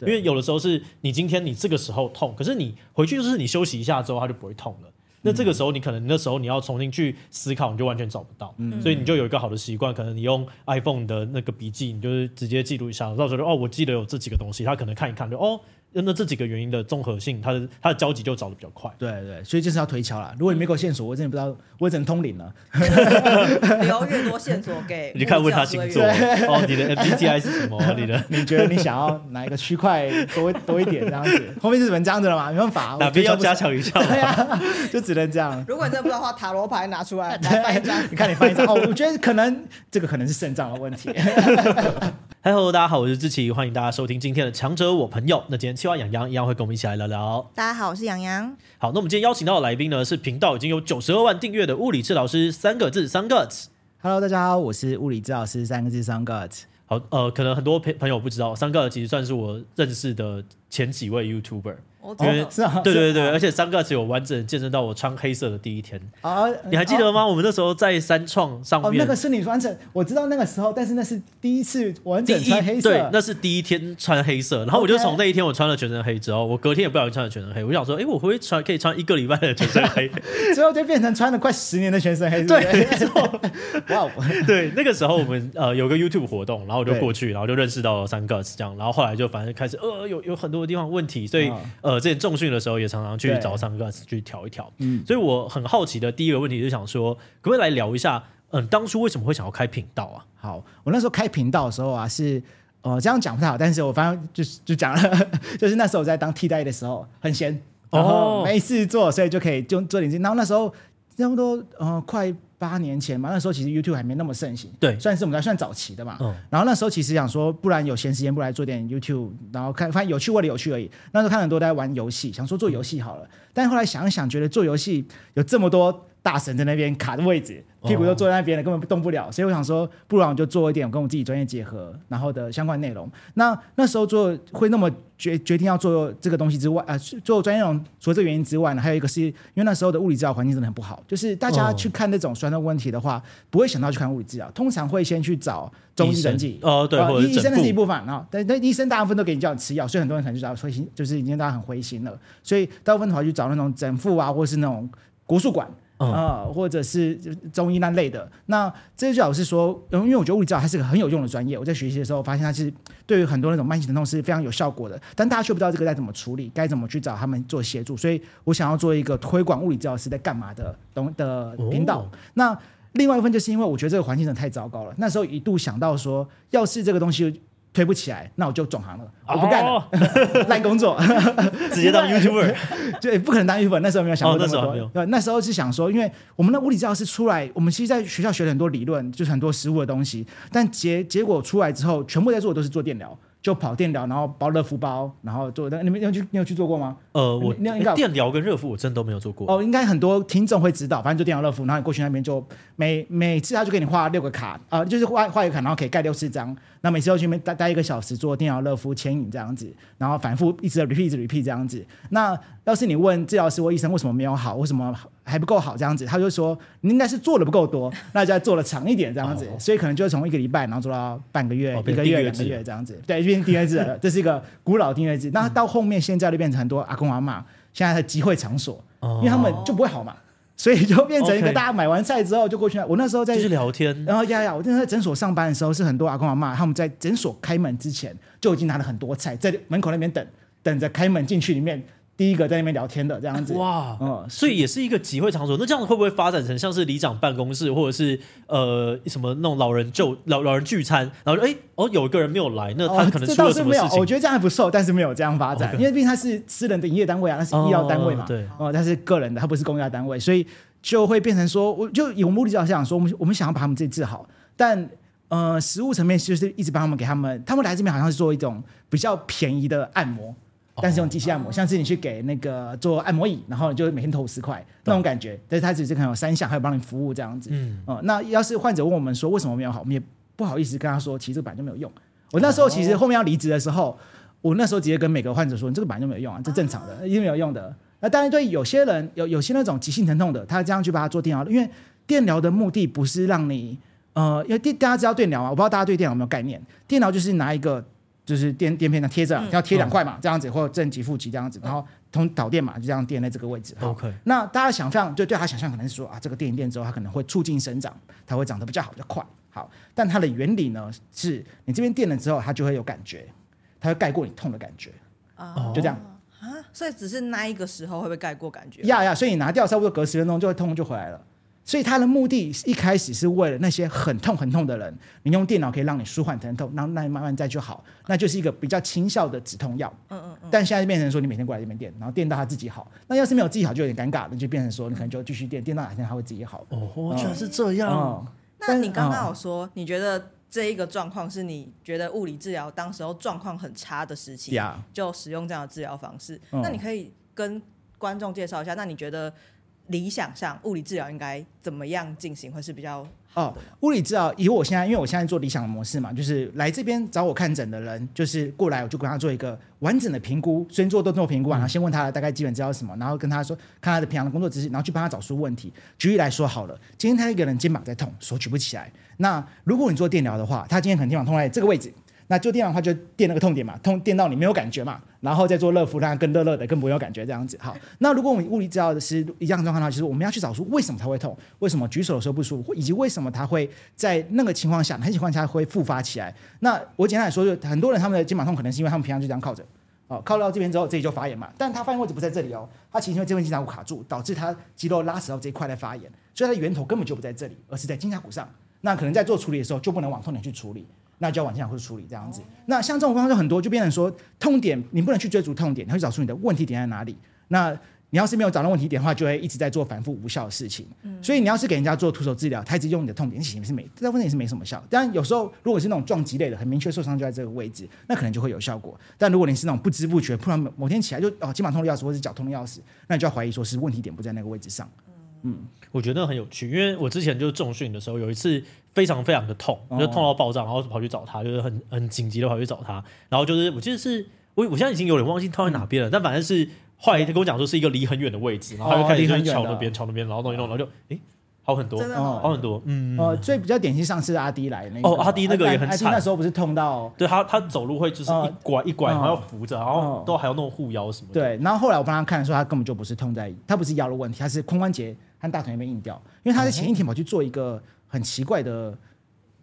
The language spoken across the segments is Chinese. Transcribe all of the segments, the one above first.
因为有的时候是你今天你这个时候痛，可是你回去就是你休息一下之后，它就不会痛了。那这个时候你可能那时候你要重新去思考，你就完全找不到。嗯，所以你就有一个好的习惯，可能你用 iPhone 的那个笔记，你就是直接记录一下，到时候就哦，我记得有这几个东西，他可能看一看就哦。那这几个原因的综合性，它的它的交集就找的比较快。对对，所以就是要推敲啦。如果你没有线索，我真的不知道我只能通灵了。留越多线索给 你，看问他星座哦，你的 MBTI 是什么？你的你觉得你想要哪一个区块多多一点这样子？后面是怎么这样子了嘛？没办法，哪边要加强一下？对呀，就只能这样。如果你真的不知道的话，塔罗牌拿出来来翻一张。你看你翻一张哦，我觉得可能这个可能是肾脏的问题。嗨，Hello，大家好，我是志奇，欢迎大家收听今天的强者我朋友。那今天青蛙洋洋一样会跟我们一起来聊聊。大家好，我是洋洋。好，那我们今天邀请到的来宾呢，是频道已经有九十二万订阅的物理治疗师三个字三个字。Hello，大家好，我是物理治疗师三个字三个字。好，呃，可能很多朋朋友不知道三个字其实算是我认识的前几位 YouTuber。因为是啊，对对对，而且三个只有完整见证到我穿黑色的第一天啊！你还记得吗？我们那时候在三创上面，那个是你完整，我知道那个时候，但是那是第一次完整穿黑色，对，那是第一天穿黑色。然后我就从那一天我穿了全身黑之后，我隔天也不小心穿了全身黑。我想说，哎，我会不会穿可以穿一个礼拜的全身黑？之后就变成穿了快十年的全身黑。对。哇，对，那个时候我们呃有个 YouTube 活动，然后我就过去，然后就认识到了 Sun Guts 这样，然后后来就反正开始呃有有很多的地方问题，所以呃之前重训的时候。也常常去找 Sun Guts 去调一调，嗯，所以我很好奇的第一个问题就想说，可不可以来聊一下，嗯，当初为什么会想要开频道啊？好，我那时候开频道的时候啊，是呃这样讲不太好，但是我反正就是 就讲了，就是那时候我在当替代的时候很闲，然后没事做，所以就可以就做点事。然后那时候差不多呃快。八年前嘛，那时候其实 YouTube 还没那么盛行，对，算是我们还算早期的嘛。嗯，然后那时候其实想说，不然有闲时间，不来做点 YouTube，然后看，发现有趣为了有趣而已。那时候看很多在玩游戏，想说做游戏好了，嗯、但后来想一想，觉得做游戏有这么多大神在那边卡的位置。屁股都坐在那边了，根本动不了，所以我想说，不然我就做一点跟我自己专业结合，然后的相关内容。那那时候做会那么决决定要做这个东西之外，呃，做专业内容除了这个原因之外呢，还有一个是因为那时候的物理治疗环境真的很不好，就是大家去看那种酸痛问题的话，不会想到去看物理治疗，通常会先去找中医人剂。哦，对，呃、医生的是一部分啊，但但医生大部分都给你叫你吃药，所以很多人可能就找灰心，就是已经大家很灰心了，所以大部分的话去找那种整复啊，或是那种国术馆。啊、呃，或者是中医那类的，那这就表示说，因为我觉得物理治疗还是个很有用的专业。我在学习的时候发现，它其实对于很多那种慢性疼痛是非常有效果的。但大家却不知道这个该怎么处理，该怎么去找他们做协助。所以我想要做一个推广物理治疗师在干嘛的东的频道。哦、那另外一部分就是因为我觉得这个环境真的太糟糕了。那时候一度想到说，要是这个东西。推不起来，那我就转行了，我不干了，烂、oh! 工作，直接当 YouTuber，对，不可能当 YouTuber。那时候没有想过那么多，oh, 那时候对，那时候是想说，因为我们的物理治疗师出来，我们其实在学校学了很多理论，就是很多实物的东西，但结结果出来之后，全部在做的都是做电疗。就跑电疗，然后包热敷包，然后做。你们有去，你有去做过吗？呃，我电疗跟热敷我真的都没有做过。哦，应该很多听众会知道，反正就电疗热敷，然后你过去那边就每每次他就给你画六个卡，啊、呃，就是画画一个卡，然后可以盖六四张。那每次要去那边待待一个小时做电疗热敷牵引这样子，然后反复一直 repeat 一直 repeat 这样子。那要是你问治疗师或医生为什么没有好，为什么还不够好这样子，他就说你应该是做的不够多，那就要做的长一点这样子，哦、所以可能就从一个礼拜然后做到半个月、哦、一个月、两个月这样子，对，变订阅制了，这是一个古老订阅制。那到后面现在就变成很多阿公阿嬷现在的集会场所，哦、因为他们就不会好嘛，所以就变成一个大家买完菜之后就过去。我那时候在就是聊天，然后呀呀，我那时候在诊所上班的时候是很多阿公阿嬷他们在诊所开门之前就已经拿了很多菜在门口那边等，等着开门进去里面。第一个在那边聊天的这样子，哇，嗯，所以也是一个集会场所。那这样子会不会发展成像是里长办公室，或者是呃什么那种老人就老老人聚餐？然后哎哦，有一个人没有来，那他可能出了什么事情？哦、没有，我觉得这样还不错，但是没有这样发展，Okay. 因为毕竟他是私人的营业单位啊，那是医药单位嘛，哦、对，哦，他是个人的，他不是公家单位，所以就会变成说，我就有目的就想说，我们我们想要把他们自己治好，但呃，实物层面就是一直帮他们给他们，他们来这边好像是做一种比较便宜的按摩。但是用机器按摩，像是你去给那个做按摩椅，然后你就每天投五十块那种感觉。但是它只是可能有三项，还有帮你服务这样子。嗯，哦，那要是患者问我们说为什么没有好，我们也不好意思跟他说，其实这个本来就没有用。我那时候其实后面要离职的时候，我那时候直接跟每个患者说，你这个本来就没有用啊，这正常的，一定没有用的。那当然对有些人有有些那种急性疼痛的，他这样去帮他做电疗，因为电疗的目的不是让你呃，因为电大家知道电疗啊，我不知道大家对电疗有没有概念？电疗就是拿一个就是垫垫片上贴着，要贴两块嘛，这样子或正极负极这样子，然后通导电嘛，就这样垫在这个位置。OK。那大家想象，就对他想象可能是说啊，这个电一电之后，它可能会促进生长，它会长得比较好，比较快。好，但它的原理呢，是你这边垫了之后，它就会有感觉，它会盖过你痛的感觉。哦。就这样啊，所以只是那一个时候会不会盖过感觉？呀呀，所以你拿掉，差不多隔十分钟就会痛就回来了。所以它的目的一开始是为了那些很痛很痛的人，你用电脑可以让你舒缓疼痛，然后那你慢慢再就好，那就是一个比较轻效的止痛药。嗯嗯嗯。但现在就变成说你每天过来这边电，然后电到他自己好。那要是没有自己好，就有点尴尬那，就变成说你可能就继续电，电到哪天他会自己好。哦，居然是这样。嗯、那你刚刚有说，你觉得这一个状况是你觉得物理治疗当时候状况很差的时期，就使用这样的治疗方式。那你可以跟观众介绍一下，那你觉得？理想上，物理治疗应该怎么样进行会是比较好的？哦，物理治疗以我现在，因为我现在做理想的模式嘛，就是来这边找我看诊的人，就是过来我就跟他做一个完整的评估，先做动作评估，然后先问他大概基本知道什么，然后跟他说看他的平常的工作姿势，然后去帮他找出问题。举例来说好了，今天他一个人肩膀在痛，手举不起来，那如果你做电疗的话，他今天可能肩膀痛在这个位置。那就电的话，就电那个痛点嘛，痛电到你没有感觉嘛，然后再做热敷，让它更热热的，更不会有感觉这样子。好，那如果我们物理治疗的是一样状况的话，其实我们要去找出为什么它会痛，为什么举手的时候不舒服，以及为什么它会在那个情况下，哪些情况下会复发起来。那我简单来说，就很多人他们的肩膀痛，可能是因为他们平常就这样靠着，哦，靠到这边之后，这里就发炎嘛。但他发炎位置不在这里哦，他其实因为这边肩胛骨卡住，导致他肌肉拉扯到这一块来发炎，所以它的源头根本就不在这里，而是在肩胛骨上。那可能在做处理的时候，就不能往痛点去处理。那就要往肩胛处理这样子。那像这种方法就很多，就变成说痛点，你不能去追逐痛点，你要去找出你的问题点在哪里。那你要是没有找到问题点的话，就会一直在做反复无效的事情。嗯。所以你要是给人家做徒手治疗，他一直用你的痛点，其实是没，这部分也是没什么效。但有时候如果是那种撞击类的，很明确受伤就在这个位置，那可能就会有效果。但如果你是那种不知不觉，突然某天起来就哦肩膀痛的要死，或者是脚痛的要死，那你就要怀疑说是问题点不在那个位置上。嗯，我觉得很有趣，因为我之前就是重训的时候，有一次非常非常的痛，就痛到爆炸，然后跑去找他，就是很很紧急的跑去找他，然后就是我记得是我我现在已经有点忘记痛在哪边了，嗯、但反正是后来他跟我讲说是一个离很远的位置，然后他就开始就敲那边敲那边，然后弄一弄，然后就哎。诶好很多，真的好很多，嗯，哦，最比较典型上次阿迪来那个，哦，阿迪那个也很惨，那时候不是痛到，对他，他走路会就是一拐一拐，然后要扶着，然后都还要弄护腰什么的。对，然后后来我帮他看的时候，他根本就不是痛在，他不是腰的问题，他是髋关节和大腿那边硬掉，因为他在前一天跑去做一个很奇怪的。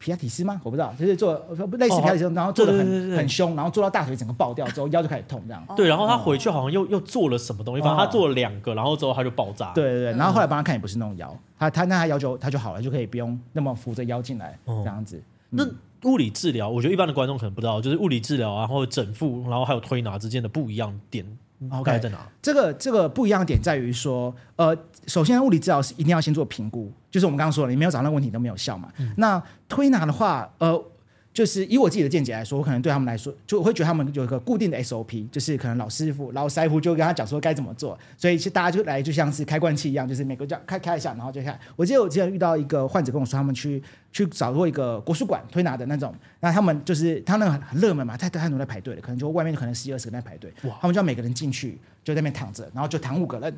皮亚提斯吗？我不知道，就是做类似皮亚提斯，然后做的很很凶，然后做到大腿整个爆掉之后，腰就开始痛这样。对，然后他回去好像又又做了什么东西，反正他做了两个，然后之后他就爆炸。对对对，然后后来帮他看也不是那种腰，他他那他腰就他就好了，就可以不用那么扶着腰进来这样子。那物理治疗，我觉得一般的观众可能不知道，就是物理治疗，然后整复，然后还有推拿之间的不一样点。OK，在哪？这个这个不一样的点在于说，呃，首先物理治疗是一定要先做评估，就是我们刚刚说了，你没有找到问题都没有效嘛。嗯、那推拿的话，呃。就是以我自己的见解来说，我可能对他们来说，就我会觉得他们有一个固定的 SOP，就是可能老师傅、老师傅就跟他讲说该怎么做，所以其实大家就来就像是开罐器一样，就是每个这样开开一下，然后就开。我记得我之前遇到一个患者跟我说，他们去去找过一个国术馆推拿的那种，那他们就是他那个很热门嘛，太太多人在排队了，可能就外面可能十几二十个人在排队，哇他们就要每个人进去就在那边躺着，然后就躺五个人，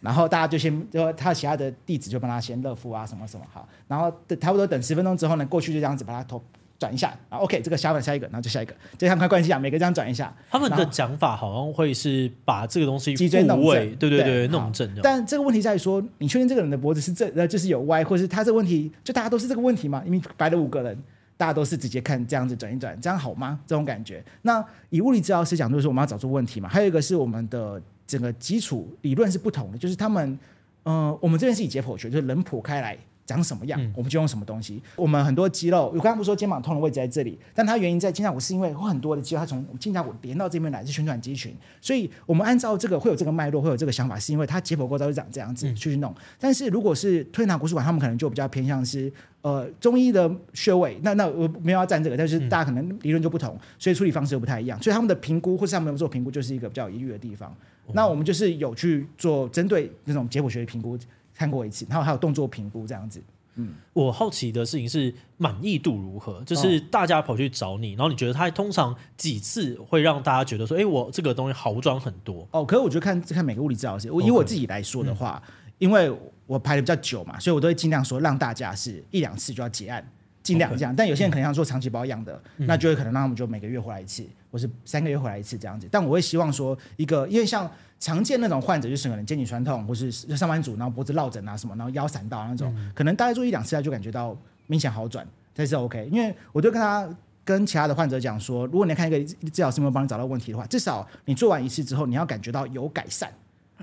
然后大家就先就他其他的弟子就帮他先热敷啊什么什么好，然后等差不多等十分钟之后呢，过去就这样子把他头。转一下，啊 OK，这个下一个下一个，然后就下一个，就像开关系一样，每个这样转一下。他们的讲法好像会是把这个东西脊椎弄正，对对对，弄正。但这个问题在于说，你确定这个人的脖子是正，呃，就是有歪，或是他这个问题，就大家都是这个问题吗？因为摆了五个人，大家都是直接看这样子转一转，这样好吗？这种感觉。那以物理治疗师讲，就是我们要找出问题嘛。还有一个是我们的整个基础理论是不同的，就是他们，嗯、呃，我们这边是以解剖学，就是人剖开来。长什么样，嗯、我们就用什么东西。我们很多肌肉，我刚刚不是说肩膀痛的位置在这里，但它原因在肩胛骨，是因为有很多的肌肉它从肩胛骨连到这边来，是旋转肌群。所以我们按照这个会有这个脉络，会有这个想法，是因为它解剖构造是长这样子去弄。嗯、但是如果是推拿国术馆，他们可能就比较偏向是呃中医的穴位。那那我没有要站这个，但是大家可能理论就不同，所以处理方式又不太一样。所以他们的评估或是他们有做评估，就是一个比较有疑虑的地方。嗯、那我们就是有去做针对那种解剖学的评估，看过一次，然后还有动作评估这样子。嗯，我好奇的事情是满意度如何？就是大家跑去找你，然后你觉得他通常几次会让大家觉得说，哎，我这个东西好转很多哦。可是我觉得看看每个物理治疗师，我以我自己来说的话，Okay. 因为我排的比较久嘛，所以我都会尽量说让大家是一两次就要结案。尽量这样。但有些人可能要做长期保养的，嗯、那就会可能让他们就每个月回来一次，或是三个月回来一次这样子。但我会希望说一个，因为像常见那种患者，就是可能肩颈酸痛，或是上班族，然后脖子落枕啊什么，然后腰闪到那种，嗯、可能大概做一两次他就感觉到明显好转，这是 OK。因为我就跟他。跟其他的患者讲说，如果你看一个治疗师没有帮你找到问题的话，至少你做完一次之后，你要感觉到有改善，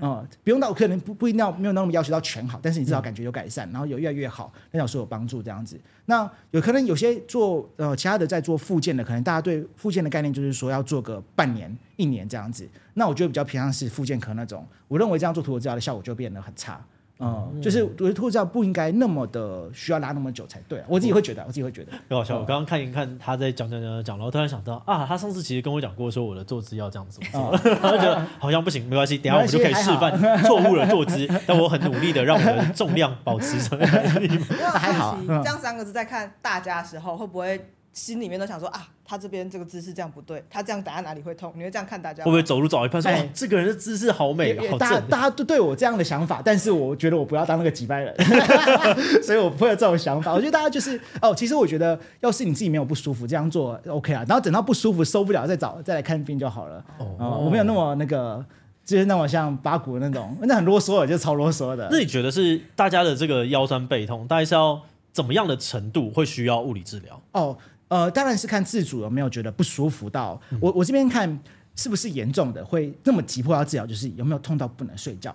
嗯，不用到可能不不一定要没有那么要求到全好，但是你至少感觉有改善，然后有越来越好，那老师有帮助这样子。那有可能有些做呃其他的在做复健的，可能大家对复健的概念就是说要做个半年一年这样子。那我觉得比较偏向是复健科那种，我认为这样做图我治疗的效果就变得很差。嗯，就是我觉得脱臼不应该那么的需要拉那么久才对，我自己会觉得，我自己会觉得。很好笑，我刚刚看一看他在讲讲讲讲，然后突然想到啊，他上次其实跟我讲过，说我的坐姿要这样子做，然后 觉得好像不行，没关系，等下我们就可以示范错误的坐姿，但我很努力的让我的重量保持着。还好，这样三个字在看大家的时候会不会？心里面都想说啊，他这边这个姿势这样不对，他这样打在哪里会痛？你会这样看大家？会不会走路走一半说，哎，这个人的姿势好美，好正。大家大家都对我这样的想法，但是我觉得我不要当那个几百人，所以我不会有这种想法。我觉得大家就是哦，其实我觉得，要是你自己没有不舒服，这样做 OK 啊。然后等到不舒服受不了再找再来看病就好了。哦，我没有那么那个，就是那么像八股那种，那很啰嗦的，就超啰嗦的。那你觉得是大家的这个腰酸背痛，大概是要怎么样的程度会需要物理治疗？哦。呃，当然是看自主有没有觉得不舒服到我。我这边看是不是严重的，会那么急迫要治疗，就是有没有痛到不能睡觉，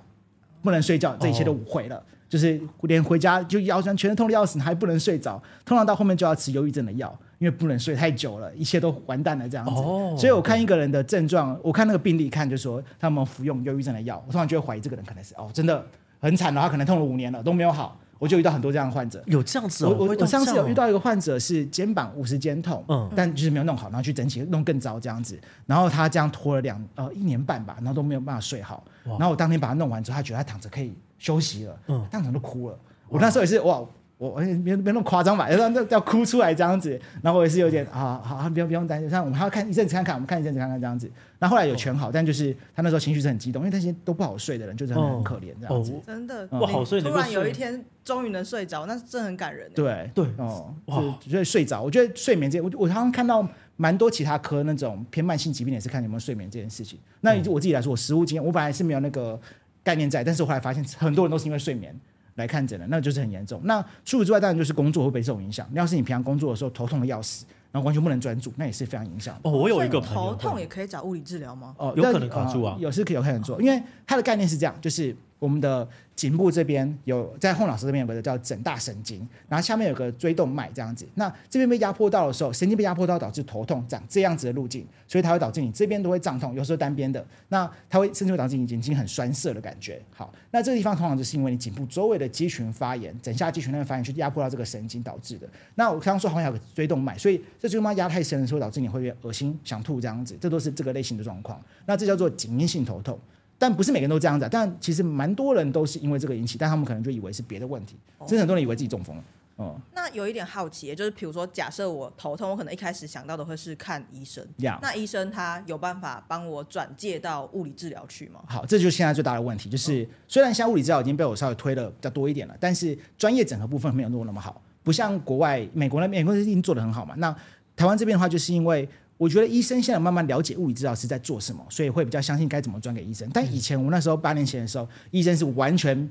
不能睡觉，这一切都毁了。哦、就是连回家就腰酸，全身痛的要死，还不能睡着，通常到后面就要吃忧郁症的药，因为不能睡太久了，一切都完蛋了这样子。哦、所以我看一个人的症状，我看那个病例看，就说他们服用忧郁症的药，我通常就会怀疑这个人可能是哦，真的很惨了，他可能痛了五年了都没有好。我就遇到很多这样的患者，有这样子哦。我我我上次有遇到一个患者是肩膀五十肩痛，嗯，但就是没有弄好，然后去整体弄更糟这样子，然后他这样拖了两呃一年半吧，然后都没有办法睡好。然后我当天把他弄完之后，他觉得他躺着可以休息了，嗯，当场都哭了。我那时候也是哇。我哎，别别那么夸张吧，要要要哭出来这样子，然后我也是有点啊，好，不用不用担心，像我们还要看一阵子看看，我们看一阵子看看这样子。那后，后来有全好，但就是他那时候情绪是很激动，因为那些都不好睡的人，就是很，很可怜这样子。真的不好睡，突然有一天终于能睡着，那是真的很感人。对对哦，就觉得睡着，我觉得睡眠这，我我常常看到蛮多其他科那种偏慢性疾病也是看有没有睡眠这件事情。那以我自己来说，我实务经验，我本来是没有那个概念在，但是我后来发现很多人都是因为睡眠。来看诊的，那就是很严重。那除此之外，当然就是工作会被这种影响。要是你平常工作的时候头痛的要死，然后完全不能专注，那也是非常影响。哦，我有一个朋友，头痛也可以找物理治疗吗？哦，有可能卡住啊，有是可以有可能做，因为它的概念是这样，就是。我们的颈部这边有，在后脑勺这边有个叫枕大神经，然后下面有个椎动脉这样子。那这边被压迫到的时候，神经被压迫到导致头痛，长这样子的路径，所以它会导致你这边都会胀痛，有时候单边的。那它会甚至会导致你眼睛很酸涩的感觉。好，那这个地方通常就是因为你颈部周围的肌群发炎，枕下肌群那边发炎去压迫到这个神经导致的。那我刚刚说好像有个椎动脉，所以这椎动脉压太深的时候，导致你会恶心、想吐这样子，这都是这个类型的状况。那这叫做颈因性头痛。但不是每个人都这样子，但其实蛮多人都是因为这个引起，但他们可能就以为是别的问题，甚至很多人以为自己中风了。哦、嗯，那有一点好奇，就是比如说，假设我头痛，我可能一开始想到的会是看医生。那医生他有办法帮我转介到物理治疗去吗？好，这就是现在最大的问题，就是、嗯、虽然现在物理治疗已经被我稍微推的比较多一点了，但是专业整合部分没有做那么好，不像国外、美国那边，美国已经做的很好嘛。那台湾这边的话，就是因为。我觉得医生现在慢慢了解物理治疗师在做什么，所以会比较相信该怎么转给医生。但以前我那时候八年前的时候，医生是完全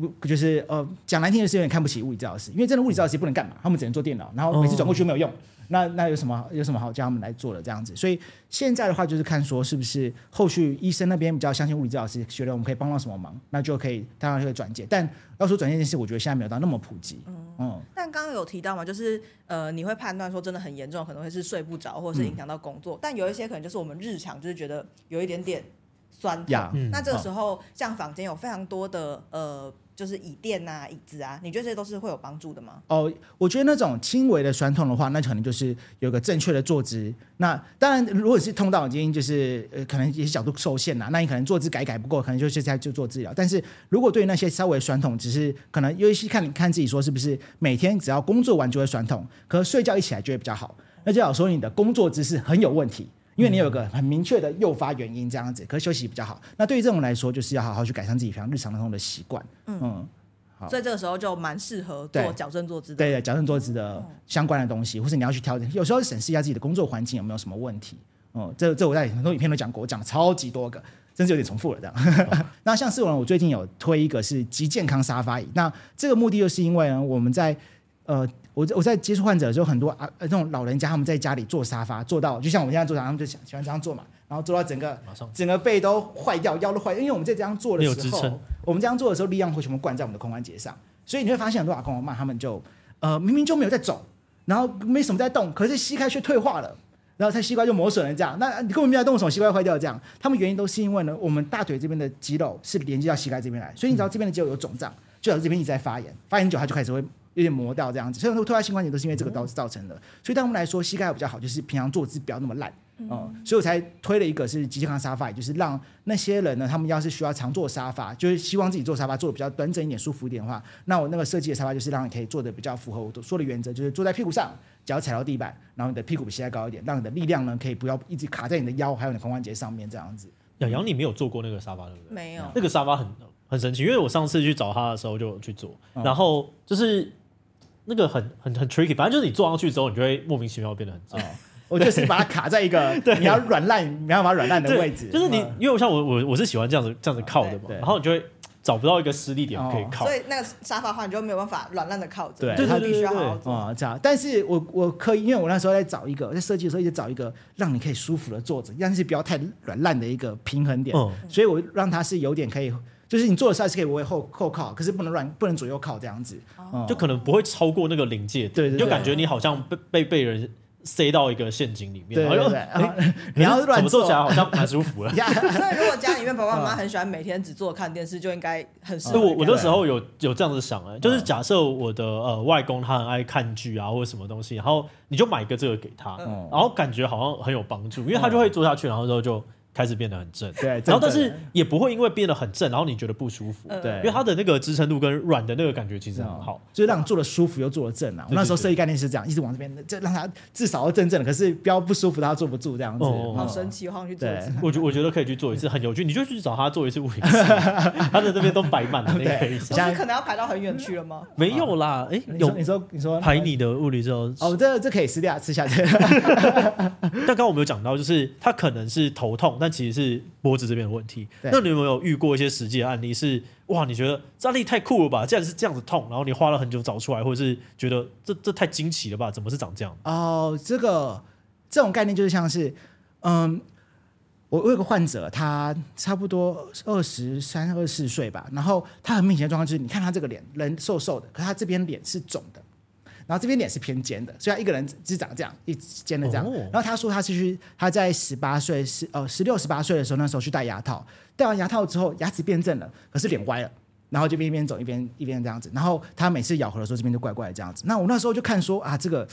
不就是呃讲难听的是有点看不起物理治疗师，因为真的物理治疗师不能干嘛，他们只能做电脑，然后每次转过去都没有用。那那有什么有什么好叫他们来做的这样子？所以现在的话就是看说是不是后续医生那边比较相信物理治疗师，觉得我们可以帮到什么忙，那就可以当然就会转介。但要说转介这件事，我觉得现在没有到那么普及。嗯，嗯，但刚刚有提到嘛，就是呃你会判断说真的很严重，可能会是睡不着，或者是影响到工作。嗯、但有一些可能就是我们日常就是觉得有一点点酸痛。嗯、那这个时候、哦、像坊间有非常多的呃。就是椅垫啊、椅子啊，你觉得这些都是会有帮助的吗？哦，我觉得那种轻微的酸痛的话，那可能就是有个正确的坐姿。那当然，如果是痛到已经就是呃，可能一些角度受限了，那你可能坐姿改改不过，可能就是在就做治疗。但是如果对于那些稍微酸痛，只是可能尤其看你看自己说是不是每天只要工作完就会酸痛，可是睡觉一起来就会比较好，那就好说你的工作姿势很有问题。因为你有个很明确的诱发原因，这样子，可是休息比较好。那对于这种来说，就是要好好去改善自己平常日常当中的习惯。嗯，所以这个时候就蛮适合做矫正坐姿的。对对，矫正坐姿的相关的东西，或是你要去调整，有时候审视一下自己的工作环境有没有什么问题。嗯，这这我在很多影片都讲过，我讲了超级多个，甚至有点重复了这样。哦、那像是我，我最近有推一个是极健康沙发椅。那这个目的就是因为呢，我们在呃，我我在接触患者的时候，很多啊那种老人家他们在家里坐沙发，坐到就像我们现在坐，他们就想喜欢这样坐嘛。然后坐到整个整个背都坏掉，腰都坏，因为我们在这样做的时候，我们这样做的时候，力量会全部灌在我们的髋关节上，所以你会发现很多阿公阿妈他们就呃明明就没有在走，然后没什么在动，可是膝盖却退化了，然后他膝盖就磨损了这样。那你根本没在动，什么膝盖坏掉这样？他们原因都是因为呢，我们大腿这边的肌肉是连接到膝盖这边来，所以你知道这边的肌肉有肿胀，就导致这边一直在发炎，发炎久它就开始会。有点磨掉这样子，所以很多退化性关节都是因为这个导致造成的。所以对我们来说，膝盖比较好，就是平常坐姿不要那么烂，嗯，嗯，所以我才推了一个是极健康沙发，也就是让那些人呢，他们要是需要常坐沙发，就是希望自己坐沙发坐的比较端正一点、舒服一点的话，那我那个设计的沙发就是让你可以坐的比较符合我说的原则，就是坐在屁股上，脚踩到地板，然后你的屁股比膝盖高一点，让你的力量呢可以不要一直卡在你的腰还有你的髋关节上面这样子。洋洋，你没有坐过那个沙发对不对？没有，那个沙发很很神奇，因为我上次去找他的时候就去坐，嗯、然后就是。那个很很很 tricky，反正就是你坐上去之后，你就会莫名其妙变得很重。哦、我就是把它卡在一个 你要软烂，你要把它软烂的位置。就是你，因为我像我我我是喜欢这样子这样子靠的嘛，然后你就会找不到一个施力点可以靠。所以那个沙发的话，你就没有办法软烂的靠着。对，对，它必须要好好坐。啊、哦，这样。但是我我可以，因为我那时候在找一个，在设计的时候一直找一个让你可以舒服的坐着，但是不要太软烂的一个平衡点。嗯、所以我让它是有点可以。就是你坐的时候是可以微微后后靠，可是不能乱，不能左右靠这样子，哦、就可能不会超过那个临界。点，对，对，对，就感觉你好像被被被人塞到一个陷阱里面，对对对，欸、你要怎么做起来好像蛮舒服的。所以如果家里面爸爸妈妈很喜欢每天只坐看电视，就应该很适合。我我那时候有有这样子想哎，就是假设我的呃外公他很爱看剧啊或者什么东西，然后你就买一个这个给他，嗯、然后感觉好像很有帮助，因为他就会坐下去，然后之后就。开始变得很正，对，然后但是也不会因为变得很正，然后你觉得不舒服，对，因为它的那个支撑度跟软的那个感觉其实很好，就是让你坐的舒服又坐的正啊。我那时候设计概念是这样，一直往这边，就让它至少要正正的，可是不要不舒服，它坐不住这样子。好神奇，我好像去做一次。我觉我觉得可以去做一次，很有趣。你就去找他做一次物理师，他的这边都摆满了那个 可以。现在可能要排到很远去了吗？没有啦，哎，有你说你说排你的物理之后，哦，这这可以撕掉吃下去。但刚刚我们有讲到，就是他可能是头痛，但其实是。脖子这边的问题，对那你有没有遇过一些实际的案例是？是哇，你觉得这案例太酷了吧？竟然是这样子痛，然后你花了很久找出来，或者是觉得这这太惊奇了吧？怎么是长这样？哦，这个这种概念就是像是，嗯，我我有个患者，他差不多二十三、二十四岁吧，然后他很明显的状况就是，你看他这个脸，人瘦瘦的，可是他这边脸是肿的。然后这边脸是偏尖的，所以他一个人只长这样，一尖的这样。然后他说他是去他在十八岁十呃十六十八岁的时候，那时候去戴牙套，戴完牙套之后牙齿变正了，可是脸歪了，然后就边一边走一边一边这样子。然后他每次咬合的时候这边就怪怪的这样子。那我那时候就看说啊，这个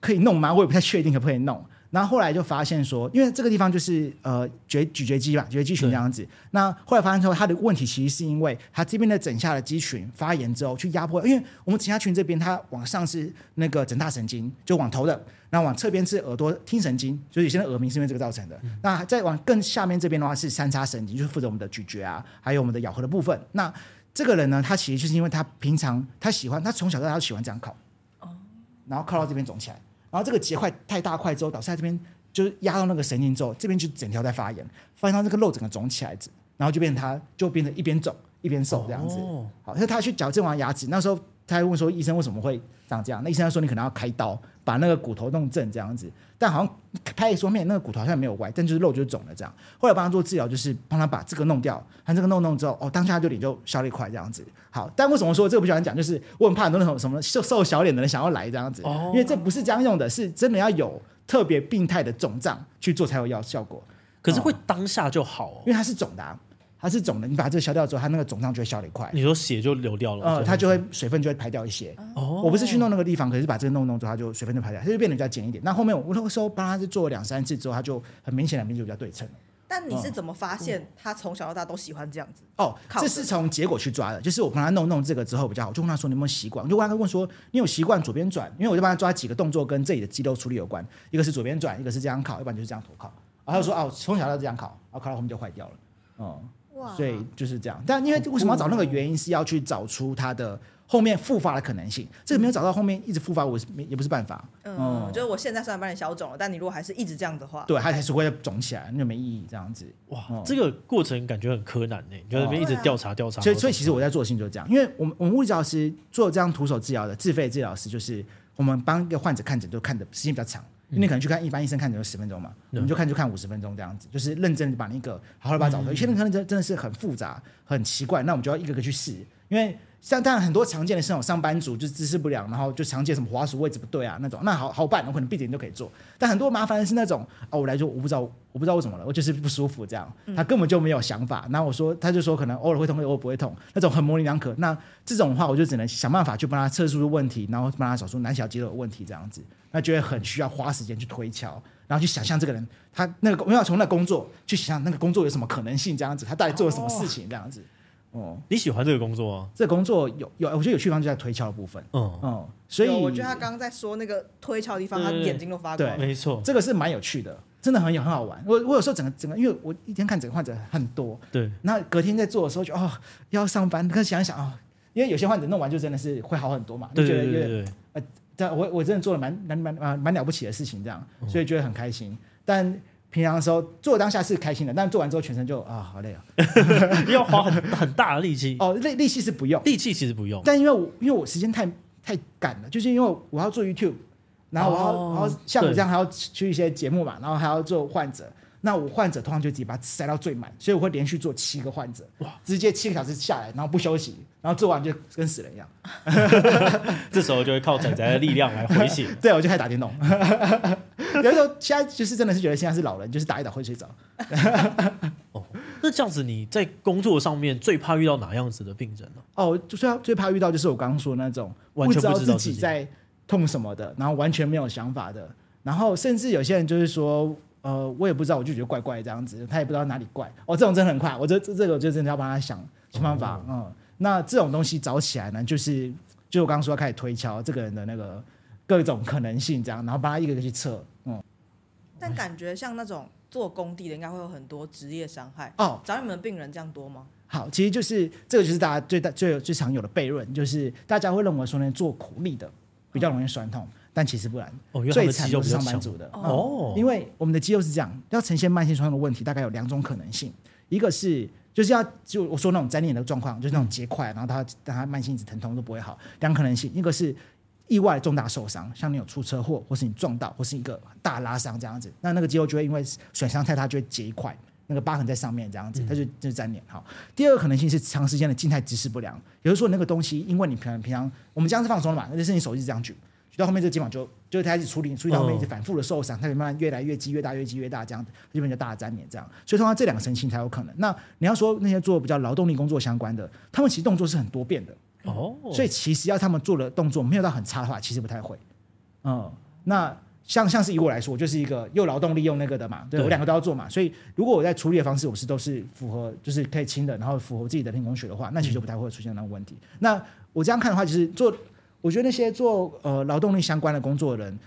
可以弄吗？我也不太确定可不可以弄。然后后来就发现说，因为这个地方就是呃咀咀嚼肌吧，咀嚼肌群这样子。那后来发现说，他的问题其实是因为他这边的枕下的肌群发炎之后去压迫，因为我们枕下群这边它往上是那个枕大神经，就往头的；那往侧边是耳朵听神经，所以现在耳鸣是因为这个造成的。嗯、那再往更下面这边的话是三叉神经，就是负责我们的咀嚼啊，还有我们的咬合的部分。那这个人呢，他其实就是因为他平常他喜欢，他从小到大都喜欢这样靠，哦，然后靠到这边肿起来。然后这个结块太大块之后，导致在这边就是压到那个神经之后，这边就整条在发炎，发炎到这个肉整个肿起来，然后就变成它就变成一边肿一边瘦这样子。哦、好，那他去矫正完牙齿，那时候他还问说医生为什么会长这样？那医生说你可能要开刀把那个骨头弄正这样子。但好像拍一说面那个骨头好像没有歪，但就是肉就肿了这样。后来帮他做治疗，就是帮他把这个弄掉，他这个弄弄之后，哦，当下就脸就消了一块这样子。好，但为什么说这个不喜欢讲？就是我很怕很多那种什么瘦瘦小脸的人想要来这样子，哦、因为这不是这样用的，是真的要有特别病态的肿胀去做才有药效果。可是会当下就好、哦，因为它是肿的、啊，它是肿的。你把这个消掉之后，它那个肿胀就会消了一块。你说血就流掉了，呃，它就会水分就会排掉一些。哦，我不是去弄那个地方，可是把这个弄弄之后，它就水分就排掉，它就变得比较紧一点。那后面我那个时候帮他是做了两三次之后，他就很明显两边就比较对称。但你是怎么发现他从小到大都喜欢这样子？哦，这是从结果去抓的。就是我帮他弄弄这个之后比较好，就问他说你有没有习惯？我就问他问说你有习惯左边转？因为我就帮他抓几个动作跟这里的肌肉处理有关，一个是左边转，一个是这样靠，要不然就是这样头靠。然后他说哦，从小到这样靠，然后靠到后面就坏掉了。嗯，哇，所以就是这样。但因为为什么要找那个原因是要去找出它的后面复发的可能性。这个没有找到后面一直复发，我是也不是办法。嗯，嗯就是我现在虽然帮你消肿了，但你如果还是一直这样的话，对，它还是会肿起来，那就没意义。这样子，哇，嗯、这个过程感觉很柯南呢，就在那边一直调查调查。所以，所以其实我在做的事情就是这样，因为我们我们物理治疗师做这样徒手治疗的自费治疗师，就是我们帮一个患者看诊，就看的时间比较长。因为你可能去看一般医生看只有十分钟嘛，我们就看就看五十分钟这样子，就是认真把那个好好把它找出来。有些人可能真真的是很复杂、很奇怪，那我们就要一个个去试，因为。像当然很多常见的是那种上班族就姿势不良，然后就常见什么滑鼠位置不对啊那种，那好好办，我可能闭着眼都可以做。但很多麻烦的是那种哦，我来说我不知道我不知道为什么了，我就是不舒服这样，他根本就没有想法。那我说他就说可能偶尔会痛，偶尔不会痛，那种很模棱两可。那这种的话我就只能想办法去帮他测出问题，然后帮他找出哪小肌肉有问题这样子。那就会很需要花时间去推敲，然后去想象这个人他那个我要从那工作去想象那个工作有什么可能性这样子，他到底做了什么事情这样子。你喜欢这个工作啊？这个工作有有，我觉得有趣方就在推敲的部分。嗯嗯，所以我觉得他刚刚在说那个推敲的地方，他眼睛都发光。对，没错，这个是蛮有趣的，真的很有很好玩。我我有时候整个整个，因为我一天看整个患者很多，对，那隔天在做的时候就哦要上班，可是想一想啊，因为有些患者弄完就真的是会好很多嘛，就觉得有点呃，但我我真的做了蛮蛮蛮啊蛮了不起的事情，这样，所以觉得很开心，但。平常的时候做当下是开心的，但做完之后全身就啊好累啊，要花很很大的力气。哦，力力气是不用，力气其实不用。但因为我因为我时间太太赶了，就是因为我要做 YouTube，然后我要、哦、然后像我这样还要去一些节目嘛，然后还要做患者。那我患者通常就自己把它塞到最满，所以我会连续做七个患者，哇，直接七个小时下来，然后不休息，然后做完就跟死人一样。这时候就会靠仔仔的力量来回血。对，我就开始打电动。有时候现在就是真的是觉得现在是老人，就是打一打会睡着。哦，那这样子你在工作上面最怕遇到哪样子的病人呢？哦，就是最怕遇到就是我刚刚说的那种完全不知道自己在痛什么的，然后完全没有想法的，然后甚至有些人就是说。呃，我也不知道，我就觉得怪怪这样子，他也不知道哪里怪。哦，这种真的很快，我这这这个我就真的要帮他想想办法。嗯，嗯，那这种东西找起来呢，就是就我刚刚说要开始推敲这个人的那个各种可能性，这样，然后帮他一个一个去测。嗯，但感觉像那种做工地的，应该会有很多职业伤害。哦，找你们的病人这样多吗？好，其实就是这个就是大家最大最最常有的悖论，就是大家会认为说呢，做苦力的比较容易酸痛。嗯但其实不然，哦、最惨就是上班族的哦、嗯，因为我们的肌肉是这样，要呈现慢性酸痛的问题，大概有两种可能性，一个是就是要就我说那种粘连的状况，就是那种结块，然后它让它慢性一直疼痛都不会好，两可能性，一个是意外重大受伤，像你有出车祸，或是你撞到，或是一个大拉伤这样子，那那个肌肉就会因为损伤太大就会结一块，那个疤痕在上面这样子，它就就是粘连。好，第二个可能性是长时间的静态姿势不良，也就是说那个东西因为你平常平常我们这样是放松的嘛，那就是你手一直这样举。举到后面这个肩膀就就开始处理，处理到后面一直反复的受伤，它就慢慢越来越积越大，越积越大，这样子基本就大的粘连这样。所以通常这两个神情才有可能。那你要说那些做比较劳动力工作相关的，他们其实动作是很多变的哦。所以其实要他们做的动作没有到很差的话，其实不太会。嗯，那像像是以我来说，我就是一个又劳动力又那个的嘛，对，对我两个都要做嘛。所以如果我在处理的方式我是都是符合，就是可以轻的，然后符合自己的人工学的话，那其实就不太会出现那种问题。嗯、那我这样看的话，就是做。我觉得那些做呃劳动力相关的工作的人，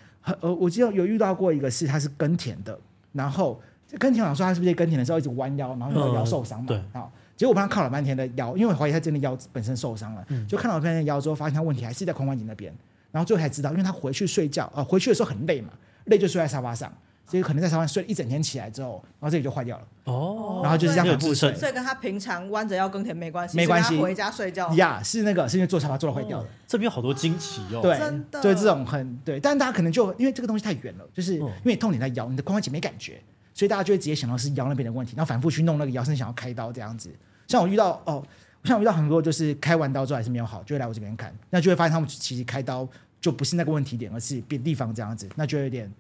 呃，我记得有遇到过一个是他是耕田的，然后耕田，我说他是不是耕田的时候一直弯腰，然后腰受伤嘛？对，好，结果我帮他靠了半天的腰，因为我怀疑他真的腰本身受伤了，嗯、就看到半天腰之后，发现他问题还是在髋关节那边，然后最后才知道，因为他回去睡觉，呃，回去的时候很累嘛，累就睡在沙发上。所以可能在沙发睡了一整天，起来之后，然后这里就坏掉了。哦，然后就是这样反复睡。所以跟他平常弯着腰耕田没关系，没关系。回家睡觉。呀，是那个是因为坐沙发坐了坏掉了。这边有好多惊奇哦。对，就是这种很对，但是大家可能就因为这个东西太远了，就是因为痛点在腰，你的髋关节没感觉，所以大家就会直接想到是腰那边的问题，然后反复去弄那个腰，甚至想要开刀这样子。像我遇到哦，像我遇到很多就是开完刀之后还是没有好，就会来我这边看，那就会发现他们其实开刀就不是那个问题点，而是别地方这样子，那就有点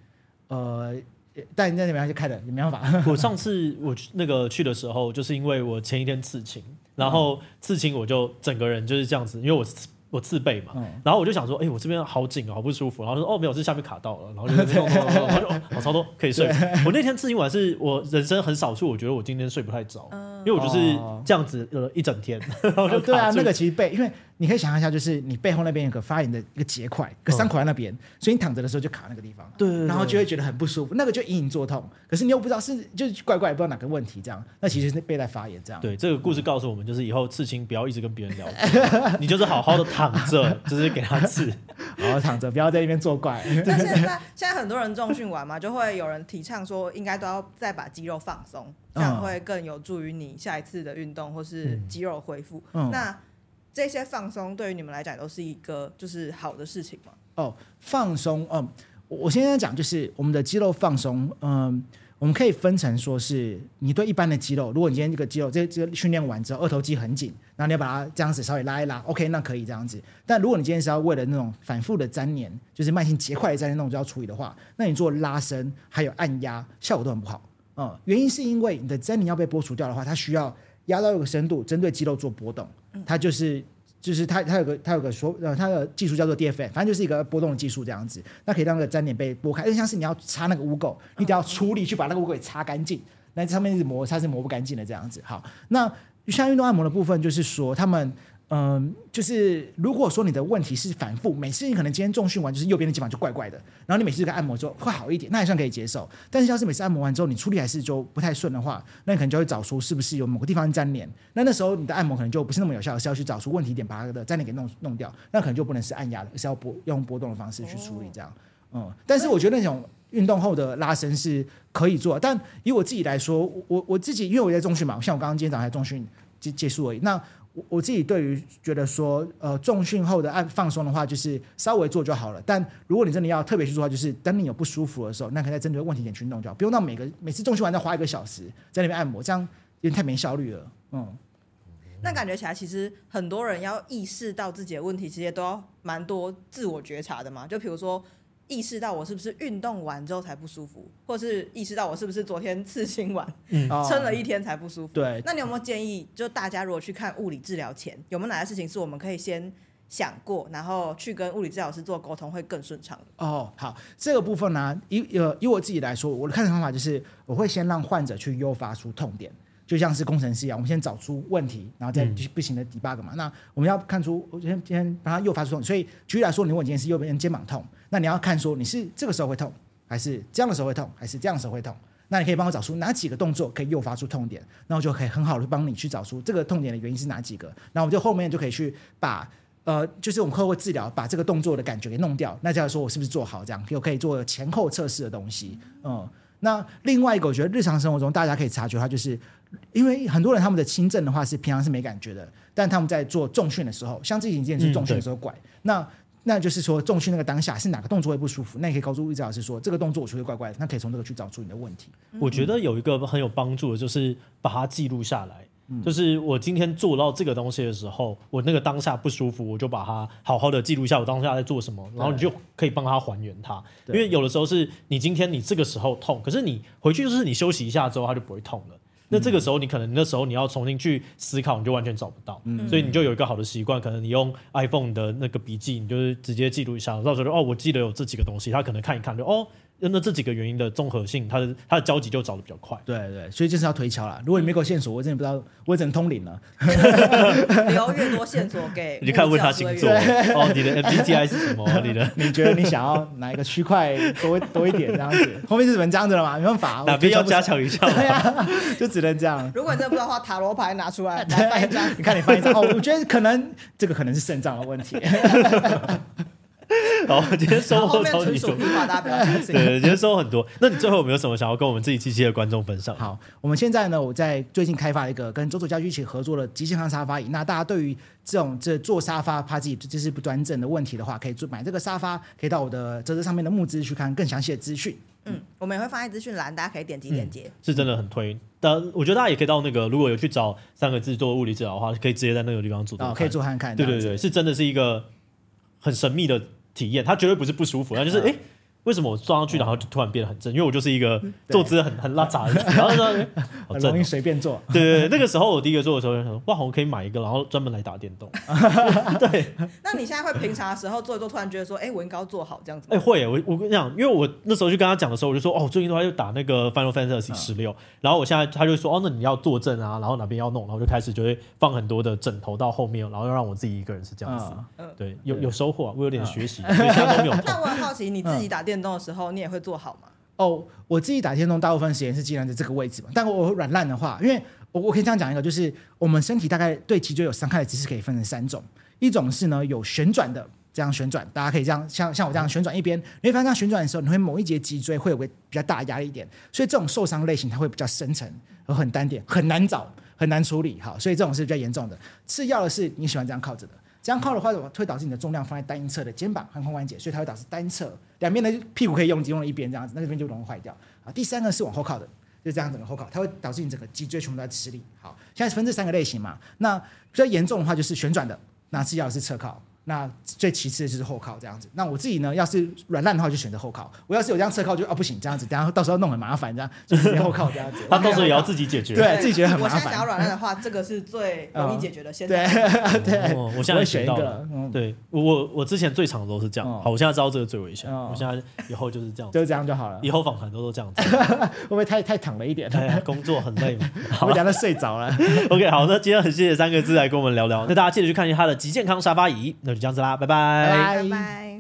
呃。但你在那边就开的，也没办法。我上次我那个去的时候，就是因为我前一天刺青，然后刺青我就整个人就是这样子，因为我我自备嘛，然后我就想说，哎、欸，我这边好紧哦，好不舒服。然后说，哦，没有，是下面卡到了。然后就这 样，然后就哦，差不多可以睡。我那天刺青完是我人生很少数，我觉得我今天睡不太着，因为我就是这样子呃一整天。然后就对啊，那个其实背，因为你可以想象一下，就是你背后那边有个发炎的一个结块，个伤口在那边，嗯、所以你躺着的时候就卡那个地方，对，对，对，然后就会觉得很不舒服，那个就隐隐作痛，可是你又不知道是就是怪怪，不知道哪个问题这样，那其实是背在发炎这样。对，这个故事告诉我们，就是以后刺青不要一直跟别人聊天，你就是好好的躺着，就是给他刺，好好躺着，不要在那边作怪。但现在现在很多人重训完嘛，就会有人提倡说，应该都要再把肌肉放松，这样会更有助于你下一次的运动或是肌肉恢复。嗯、那这些放松对于你们来讲都是一个就是好的事情吗？哦，放松，嗯，我现在讲就是我们的肌肉放松，嗯，我们可以分成说是你对一般的肌肉，如果你今天这个肌肉这这个训练完之后二头肌很紧，然后你要把它这样子稍微拉一拉，OK，那可以这样子。但如果你今天是要为了那种反复的粘连，就是慢性结块的粘连那种就要处理的话，那你做拉伸还有按压效果都很不好。嗯，原因是因为你的粘连要被剥除掉的话，它需要。压到一个深度，针对肌肉做波动，它就是就是它它有个它有个说呃它的技术叫做 DFM，反正就是一个波动的技术这样子，那可以让那个粘连被剥开，就像是你要擦那个污垢，你得要处理去把那个污垢给擦干净，那上面一直磨它是磨不干净的这样子。好，那像运动按摩的部分，就是说他们。嗯，就是如果说你的问题是反复，每次你可能今天重训完，就是右边的肩膀就怪怪的，然后你每次这个按摩之后会好一点，那也算可以接受。但是要是每次按摩完之后，你出力还是就不太顺的话，那你可能就会找出是不是有某个地方粘连。那那时候你的按摩可能就不是那么有效，是要去找出问题点，把它的粘连给弄弄掉。那可能就不能是按压的，而是要波用波动的方式去处理这样。嗯，但是我觉得那种运动后的拉伸是可以做，但以我自己来说，我我自己因为我在重训嘛，像我刚刚今天早上在重训结结束而已，那。我自己对于觉得说，呃，重训后的按放松的话，就是稍微做就好了。但如果你真的要特别去做的话，就是等你有不舒服的时候，那可以再针对问题点去弄掉，不用到每个每次重训完再花一个小时在那边按摩，这样有点太没效率了。嗯，那感觉起来，其实很多人要意识到自己的问题，其实都要蛮多自我觉察的嘛。就比如说。意识到我是不是运动完之后才不舒服，或是意识到我是不是昨天刺青完，嗯，撑了一天才不舒服。对，那你有没有建议，就大家如果去看物理治疗前，有没有哪些事情是我们可以先想过，然后去跟物理治疗师做沟通会更顺畅？哦，好，这个部分呢、啊，以呃以我自己来说，我的看的方法就是，我会先让患者去诱发出痛点。就像是工程师一样，我们先找出问题，然后再不行的 debug 嘛。嗯、那我们要看出，我今天今天把它诱发出痛。所以举例来说，你如果今天是右边肩膀痛，那你要看说你是这个时候会痛，还是这样的时候会痛，还是这样的时候会痛？那你可以帮我找出哪几个动作可以诱发出痛点，那我就可以很好的帮你去找出这个痛点的原因是哪几个。那我们就后面就可以去把呃，就是我们客户治疗把这个动作的感觉给弄掉。那这样说我是不是做好这样，又可以做前后测试的东西？嗯，那另外一个我觉得日常生活中大家可以察觉它就是。因为很多人他们的轻症的话是平常是没感觉的，但他们在做重训的时候，像这几件是重训的时候拐，嗯、那那就是说重训那个当下是哪个动作会不舒服，那你可以告诉物理治疗师说这个动作我觉得怪怪的，那可以从这个去找出你的问题。我觉得有一个很有帮助的就是把它记录下来，嗯、就是我今天做到这个东西的时候，我那个当下不舒服，我就把它好好的记录一下我当下在做什么，然后你就可以帮他还原它。因为有的时候是你今天你这个时候痛，可是你回去就是你休息一下之后，它就不会痛了。那这个时候，你可能那时候你要重新去思考，你就完全找不到。嗯、所以你就有一个好的习惯，可能你用 iPhone 的那个笔记，你就是直接记录一下，到时候哦，我记得有这几个东西，他可能看一看就哦。那这几个原因的综合性，它的它的交集就找的比较快。对对，所以就是要推敲啦。如果你没给我线索，我真的不知道，我只能通灵了。留越多线索给，你看问他星座哦，你的 MBTI 是什么？你的你觉得你想要哪一个区块多多一点这样子？后面是只能这样子了嘛？没办法，哪边要加强一下？对呀，就只能这样。如果你真的不知道的话，塔罗牌拿出来来翻一张，你看你翻一张哦，我觉得可能这个可能是肾脏的问题。好，今天收获超级多，对，今天收获很多。那你最后有没有什么想要跟我们这一期期的观众分享？好，我们现在呢，我在最近开发一个跟周周家居一起合作的极健康沙发椅。那大家对于这种这坐沙发怕自己姿势不端正的问题的话，可以做买这个沙发，可以到我的啧啧上面的募资去看更详细的资讯。嗯，我们也会放在资讯栏，大家可以点击链接、嗯。是真的很推，但我觉得大家也可以到那个，如果有去找三个字做物理治疗的话，可以直接在那个地方做，哦，可以做看看。对对对，是真的是一个很神秘的体验，它绝对不是不舒服，那就是哎、欸，为什么我坐上去然后就突然变得很正？因为我就是一个坐姿很很拉杂的人，然后说很容易随便坐。对对对，那个时候我第一个坐的时候就想说，哇，我可以买一个，然后专门来打电动。对。那你现在会平常的时候坐一坐，突然觉得说，哎，我应该要坐好这样子？哎，会。我我跟你讲，因为我那时候就跟他讲的时候，我就说，哦，最近的话就打那个 Final Fantasy 十六，然后我现在他就说，哦，那你要坐正啊，然后哪边要弄，然后就开始就会放很多的枕头到后面，然后又让我自己一个人是这样子。对，有有收获，我有点学习，所以现在都没有。那我很好奇，你自己打电动的时候，你也会做好吗？哦，我自己打电动大部分时间是尽量在这个位置嘛。但我软烂的话，因为我我可以这样讲一个，就是我们身体大概对脊椎有伤害的姿势可以分成三种，一种是呢有旋转的，这样旋转，大家可以这样像像我这样旋转一边，你会发现这样旋转的时候，你会某一节脊椎会有个比较大的压力点，所以这种受伤类型它会比较深层和很单点，很难找，很难处理。好，所以这种是比较严重的。次要的是你喜欢这样靠着的。这样靠的话，会导致你的重量放在单一侧的肩膀和髋关节，所以它会导致单侧两边的屁股可以用，只用了一边这样子，那这边就容易坏掉。啊，第三个是往后靠的，就这样整个后靠，它会导致你整个脊椎全部都在吃力。好，现在分这三个类型嘛，那比较严重的话就是旋转的，那次要的是侧靠。那最其次的就是后靠这样子。那我自己呢，要是软烂的话，就选择后靠。我要是有这样侧靠就，就哦不行，这样子，等下到时候弄很麻烦，这样就直接后靠这样子。他到时候也要自己解决，对自己觉得很麻烦。我现在想要软烂的话，这个是最容易解决的。现在 对，我现在选一个。对我我之前最长的都是这样。好，我现在知道这个最危险。我现在以后就是这样，就是这样就好了。以后访谈都都这样子，会不会太太躺了一点？工作很累嘛，我讲他睡着了。OK，好，那今天很谢谢三个字来跟我们聊聊。那大家记得去看一下他的极健康沙发椅。那就这样子啦，拜拜。拜拜。